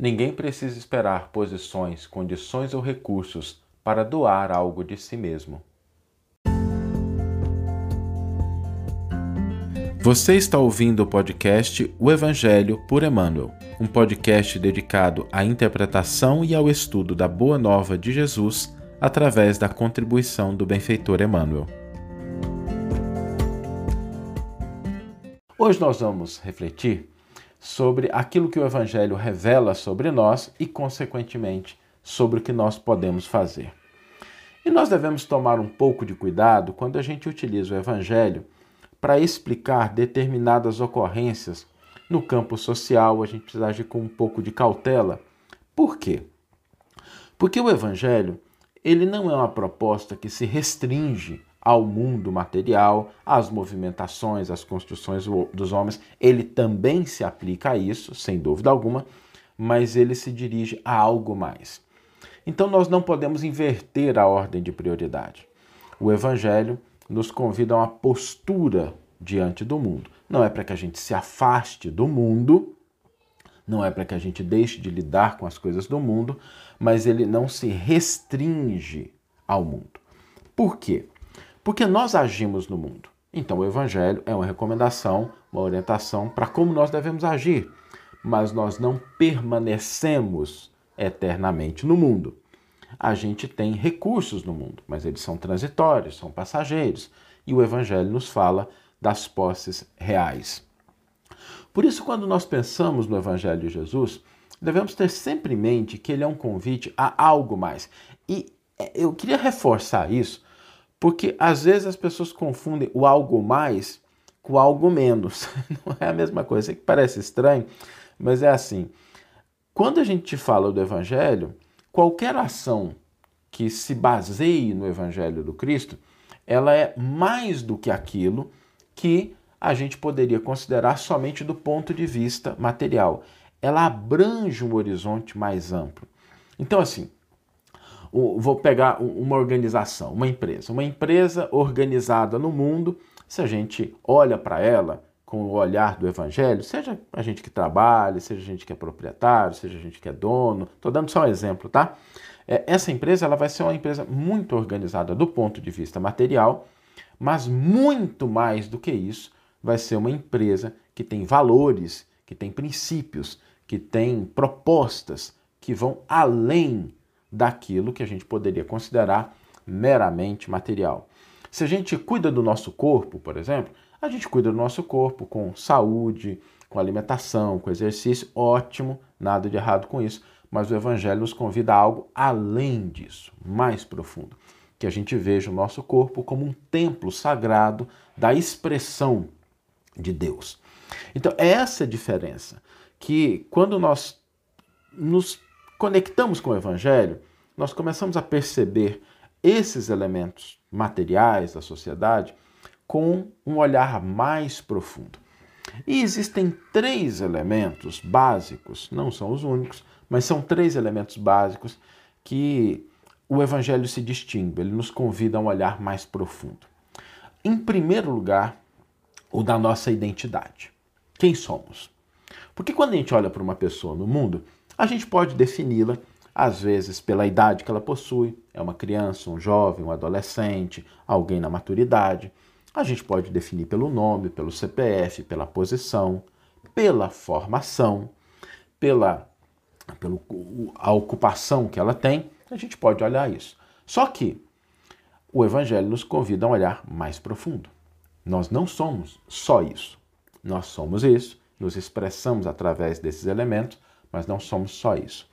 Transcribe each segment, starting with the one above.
Ninguém precisa esperar posições, condições ou recursos para doar algo de si mesmo. Você está ouvindo o podcast O Evangelho por Emmanuel, um podcast dedicado à interpretação e ao estudo da Boa Nova de Jesus através da contribuição do benfeitor Emmanuel. Hoje nós vamos refletir sobre aquilo que o Evangelho revela sobre nós e, consequentemente, sobre o que nós podemos fazer. E nós devemos tomar um pouco de cuidado quando a gente utiliza o Evangelho para explicar determinadas ocorrências no campo social, a gente precisa agir com um pouco de cautela. Por quê? Porque o Evangelho ele não é uma proposta que se restringe ao mundo material, às movimentações, às construções dos homens. Ele também se aplica a isso, sem dúvida alguma, mas ele se dirige a algo mais. Então nós não podemos inverter a ordem de prioridade. O Evangelho nos convida a uma postura diante do mundo. Não é para que a gente se afaste do mundo, não é para que a gente deixe de lidar com as coisas do mundo, mas ele não se restringe ao mundo. Por quê? Porque nós agimos no mundo. Então o Evangelho é uma recomendação, uma orientação para como nós devemos agir, mas nós não permanecemos eternamente no mundo. A gente tem recursos no mundo, mas eles são transitórios, são passageiros, e o Evangelho nos fala das posses reais. Por isso, quando nós pensamos no Evangelho de Jesus, devemos ter sempre em mente que ele é um convite a algo mais. E é, eu queria reforçar isso porque às vezes as pessoas confundem o algo mais com algo menos. Não é a mesma coisa. Sei que parece estranho, mas é assim. Quando a gente fala do Evangelho, qualquer ação que se baseie no Evangelho do Cristo, ela é mais do que aquilo que a gente poderia considerar somente do ponto de vista material. Ela abrange um horizonte mais amplo. Então, assim, vou pegar uma organização, uma empresa. Uma empresa organizada no mundo, se a gente olha para ela com o olhar do evangelho, seja a gente que trabalha, seja a gente que é proprietário, seja a gente que é dono, estou dando só um exemplo, tá? É, essa empresa ela vai ser uma empresa muito organizada do ponto de vista material, mas muito mais do que isso, vai ser uma empresa que tem valores, que tem princípios, que tem propostas que vão além daquilo que a gente poderia considerar meramente material. Se a gente cuida do nosso corpo, por exemplo, a gente cuida do nosso corpo com saúde, com alimentação, com exercício, ótimo, nada de errado com isso, mas o Evangelho nos convida a algo além disso, mais profundo. Que a gente veja o nosso corpo como um templo sagrado da expressão de Deus. Então, é essa a diferença que quando nós nos conectamos com o Evangelho, nós começamos a perceber esses elementos materiais da sociedade com um olhar mais profundo. E existem três elementos básicos, não são os únicos, mas são três elementos básicos que o Evangelho se distingue, ele nos convida a um olhar mais profundo. Em primeiro lugar, o da nossa identidade. Quem somos? Porque quando a gente olha para uma pessoa no mundo, a gente pode defini-la, às vezes, pela idade que ela possui, é uma criança, um jovem, um adolescente, alguém na maturidade. A gente pode definir pelo nome, pelo CPF, pela posição, pela formação, pela, pela a ocupação que ela tem. A gente pode olhar isso. Só que o Evangelho nos convida a um olhar mais profundo. Nós não somos só isso. Nós somos isso, nos expressamos através desses elementos, mas não somos só isso.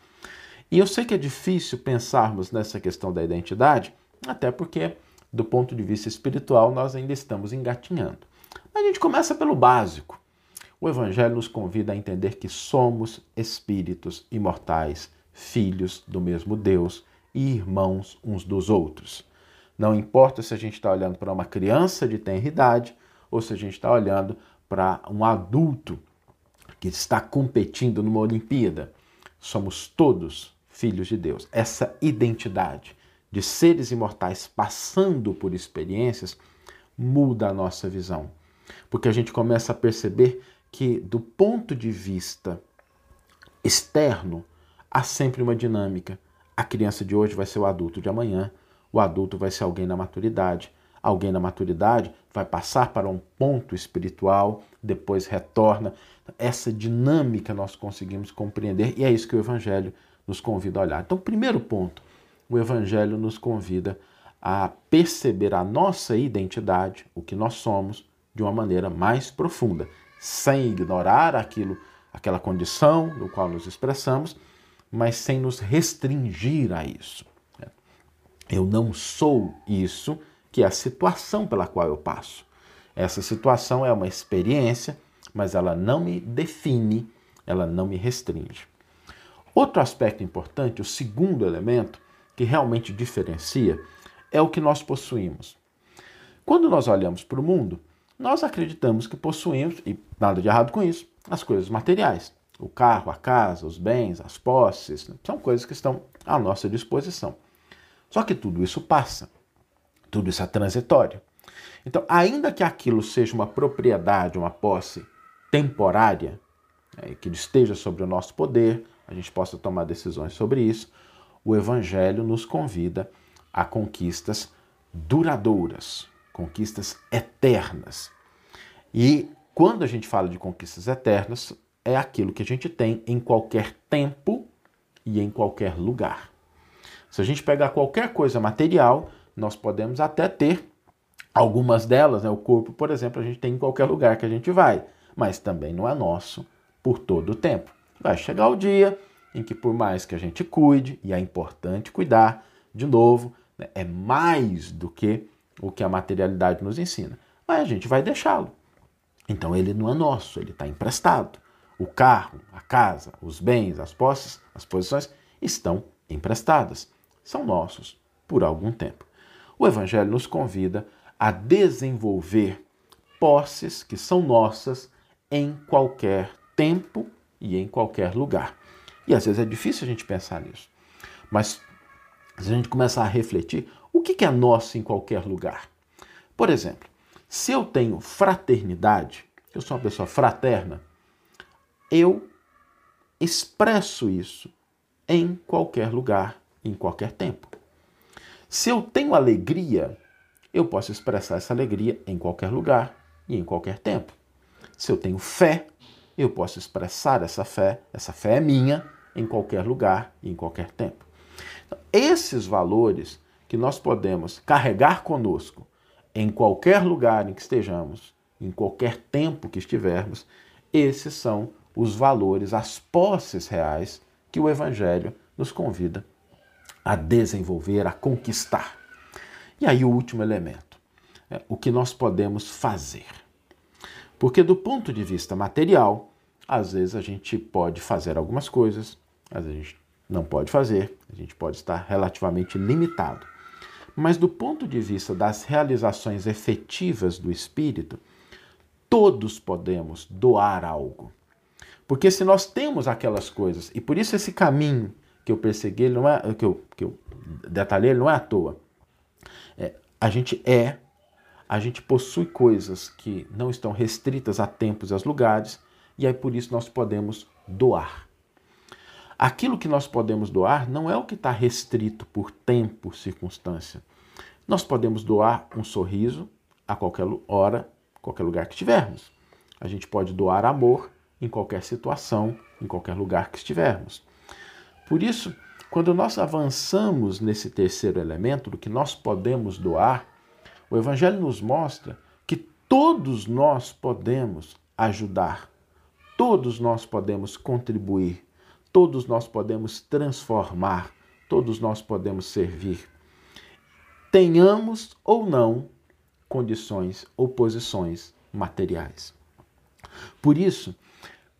E eu sei que é difícil pensarmos nessa questão da identidade, até porque, do ponto de vista espiritual, nós ainda estamos engatinhando. A gente começa pelo básico. O Evangelho nos convida a entender que somos espíritos imortais, filhos do mesmo Deus e irmãos uns dos outros. Não importa se a gente está olhando para uma criança de tenra idade ou se a gente está olhando para um adulto que está competindo numa Olimpíada. Somos todos filhos de Deus. Essa identidade de seres imortais passando por experiências muda a nossa visão. Porque a gente começa a perceber que, do ponto de vista externo, há sempre uma dinâmica. A criança de hoje vai ser o adulto de amanhã, o adulto vai ser alguém na maturidade, alguém na maturidade vai passar para um ponto espiritual, depois retorna. Essa dinâmica nós conseguimos compreender e é isso que o Evangelho nos convida a olhar. Então, primeiro ponto, o Evangelho nos convida a perceber a nossa identidade, o que nós somos, de uma maneira mais profunda, sem ignorar aquilo, aquela condição no qual nos expressamos, mas sem nos restringir a isso. Eu não sou isso, que é a situação pela qual eu passo. Essa situação é uma experiência, mas ela não me define, ela não me restringe. Outro aspecto importante, o segundo elemento, que realmente diferencia, é o que nós possuímos. Quando nós olhamos para o mundo, nós acreditamos que possuímos, e nada de errado com isso, as coisas materiais. O carro, a casa, os bens, as posses, são coisas que estão à nossa disposição. Só que tudo isso passa, tudo isso é transitório. Então, ainda que aquilo seja uma propriedade, uma posse temporária, né, que esteja sobre o nosso poder, a gente possa tomar decisões sobre isso, o Evangelho nos convida a conquistas duradouras, conquistas eternas. E quando a gente fala de conquistas eternas, é aquilo que a gente tem em qualquer tempo e em qualquer lugar. Se a gente pegar qualquer coisa material, nós podemos até ter algumas delas, né? o corpo, por exemplo, a gente tem em qualquer lugar que a gente vai, mas também não é nosso por todo o tempo. Vai chegar o dia em que, por mais que a gente cuide, e é importante cuidar, de novo, né? é mais do que o que a materialidade nos ensina, mas a gente vai deixá-lo. Então ele não é nosso, ele está emprestado. O carro, a casa, os bens, as posses, as posições estão emprestadas são nossos por algum tempo. O Evangelho nos convida a desenvolver posses que são nossas em qualquer tempo e em qualquer lugar. E às vezes é difícil a gente pensar nisso. Mas se a gente começar a refletir, o que é nosso em qualquer lugar? Por exemplo, se eu tenho fraternidade, eu sou uma pessoa fraterna, eu expresso isso em qualquer lugar em qualquer tempo. Se eu tenho alegria, eu posso expressar essa alegria em qualquer lugar e em qualquer tempo. Se eu tenho fé, eu posso expressar essa fé, essa fé é minha, em qualquer lugar e em qualquer tempo. Então, esses valores que nós podemos carregar conosco em qualquer lugar em que estejamos, em qualquer tempo que estivermos, esses são os valores, as posses reais que o Evangelho nos convida a desenvolver, a conquistar. E aí o último elemento, é o que nós podemos fazer. Porque do ponto de vista material, às vezes a gente pode fazer algumas coisas, às vezes a gente não pode fazer, a gente pode estar relativamente limitado. Mas do ponto de vista das realizações efetivas do espírito, todos podemos doar algo. Porque se nós temos aquelas coisas, e por isso esse caminho que eu persegui, ele não é que eu, que eu detalhei, ele não é à toa. É, a gente é, a gente possui coisas que não estão restritas a tempos e a lugares, e aí por isso nós podemos doar. Aquilo que nós podemos doar não é o que está restrito por tempo, circunstância. Nós podemos doar um sorriso a qualquer hora, qualquer lugar que estivermos. A gente pode doar amor em qualquer situação, em qualquer lugar que estivermos. Por isso, quando nós avançamos nesse terceiro elemento do que nós podemos doar, o Evangelho nos mostra que todos nós podemos ajudar, todos nós podemos contribuir, todos nós podemos transformar, todos nós podemos servir. Tenhamos ou não condições ou posições materiais. Por isso,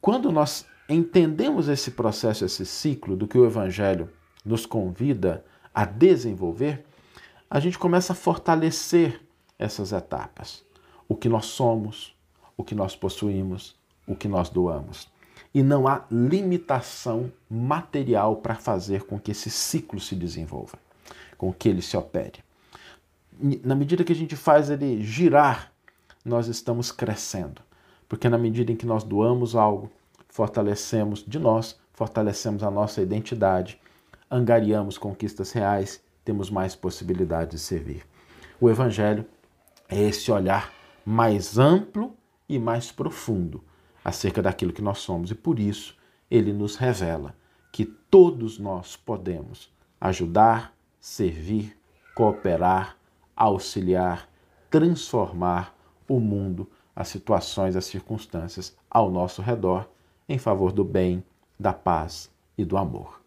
quando nós entendemos esse processo, esse ciclo do que o Evangelho nos convida a desenvolver, a gente começa a fortalecer essas etapas. O que nós somos, o que nós possuímos, o que nós doamos. E não há limitação material para fazer com que esse ciclo se desenvolva, com que ele se opere. Na medida que a gente faz ele girar, nós estamos crescendo. Porque na medida em que nós doamos algo, fortalecemos de nós, fortalecemos a nossa identidade, angariamos conquistas reais, temos mais possibilidades de servir. O Evangelho é esse olhar mais amplo e mais profundo acerca daquilo que nós somos e por isso ele nos revela que todos nós podemos ajudar, servir, cooperar, auxiliar, transformar o mundo, as situações, as circunstâncias ao nosso redor em favor do bem, da paz e do amor.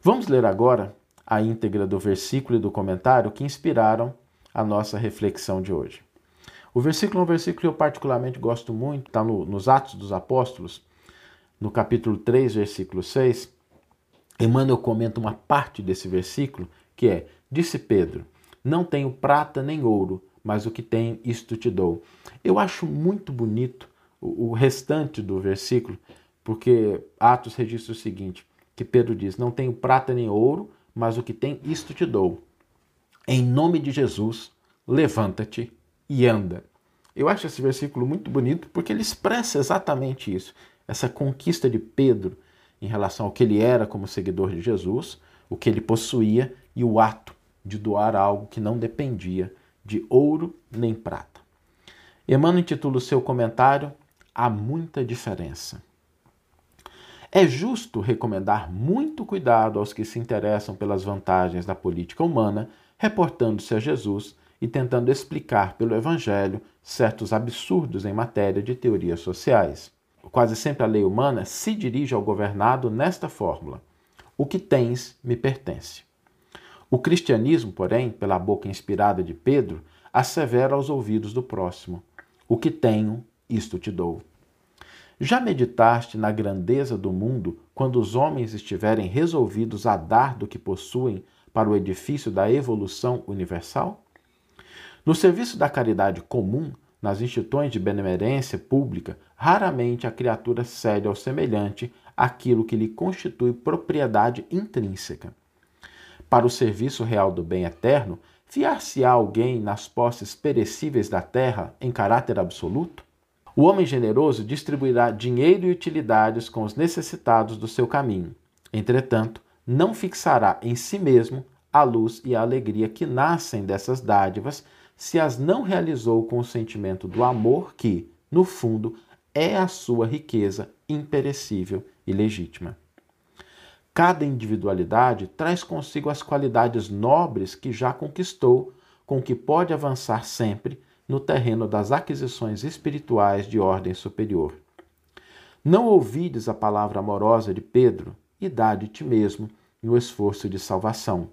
Vamos ler agora a íntegra do versículo e do comentário que inspiraram a nossa reflexão de hoje. O versículo é um versículo que eu particularmente gosto muito, está no, nos Atos dos Apóstolos, no capítulo 3, versículo 6. Emmanuel comenta uma parte desse versículo que é: Disse Pedro, não tenho prata nem ouro, mas o que tenho, isto te dou. Eu acho muito bonito o, restante do versículo, porque Atos registra o seguinte: que Pedro diz: Não tenho prata nem ouro, mas o que tem, isto te dou. Em nome de Jesus, levanta-te e anda. Eu acho esse versículo muito bonito porque ele expressa exatamente isso, essa conquista de Pedro em relação ao que ele era como seguidor de Jesus, o que ele possuía e o ato de doar algo que não dependia de ouro nem prata. Emmanuel intitula o seu comentário Há muita diferença. É justo recomendar muito cuidado aos que se interessam pelas vantagens da política humana reportando-se a Jesus e tentando explicar pelo Evangelho certos absurdos em matéria de teorias sociais. Quase sempre a lei humana se dirige ao governado nesta fórmula: O que tens me pertence. O cristianismo, porém, pela boca inspirada de Pedro, assevera aos ouvidos do próximo: O que tenho, isto te dou. Já meditaste na grandeza do mundo quando os homens estiverem resolvidos a dar do que possuem para o edifício da evolução universal? No serviço da caridade comum, nas instituições de benemerência pública, raramente a criatura cede ao semelhante aquilo que lhe constitui propriedade intrínseca. Para o serviço real do bem eterno, fiar-se-á alguém nas posses perecíveis da terra em caráter absoluto? O homem generoso distribuirá dinheiro e utilidades com os necessitados do seu caminho. Entretanto, não fixará em si mesmo a luz e a alegria que nascem dessas dádivas, se as não realizou com o sentimento do amor que, no fundo, é a sua riqueza imperecível e legítima. Cada individualidade traz consigo as qualidades nobres que já conquistou, com que pode avançar sempre no terreno das aquisições espirituais de ordem superior. Não ouvides a palavra amorosa de Pedro e dá de ti mesmo no esforço de salvação,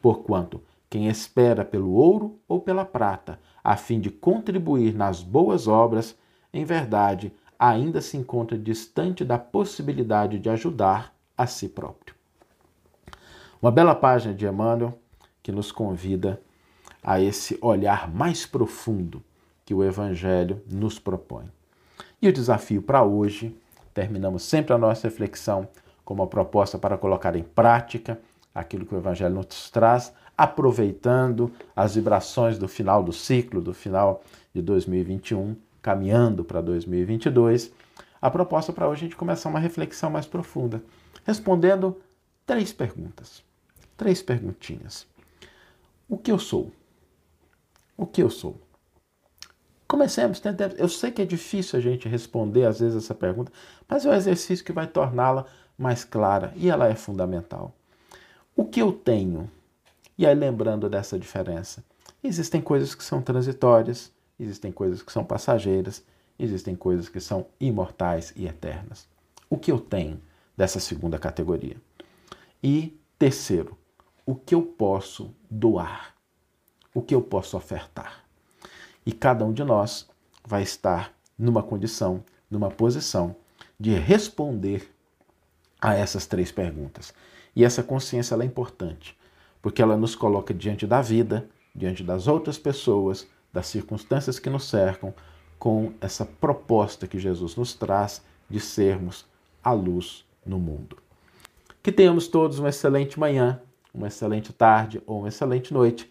porquanto quem espera pelo ouro ou pela prata, a fim de contribuir nas boas obras, em verdade, ainda se encontra distante da possibilidade de ajudar a si próprio. Uma bela página de Emmanuel que nos convida a esse olhar mais profundo que o Evangelho nos propõe. E o desafio para hoje, terminamos sempre a nossa reflexão com uma proposta para colocar em prática aquilo que o Evangelho nos traz, aproveitando as vibrações do final do ciclo, do final de 2021, caminhando para 2022. A proposta para hoje é a gente começar uma reflexão mais profunda, respondendo três perguntas. Três perguntinhas. O que eu sou? O que eu sou? Comecemos, tentemos. Eu sei que é difícil a gente responder às vezes essa pergunta, mas é um exercício que vai torná-la mais clara e ela é fundamental. O que eu tenho? E aí, lembrando dessa diferença, existem coisas que são transitórias, existem coisas que são passageiras, existem coisas que são imortais e eternas. O que eu tenho dessa segunda categoria? E terceiro, o que eu posso doar? O que eu posso ofertar? E cada um de nós vai estar numa condição, numa posição de responder a essas três perguntas. E essa consciência é importante, porque ela nos coloca diante da vida, diante das outras pessoas, das circunstâncias que nos cercam, com essa proposta que Jesus nos traz de sermos a luz no mundo. Que tenhamos todos uma excelente manhã, uma excelente tarde ou uma excelente noite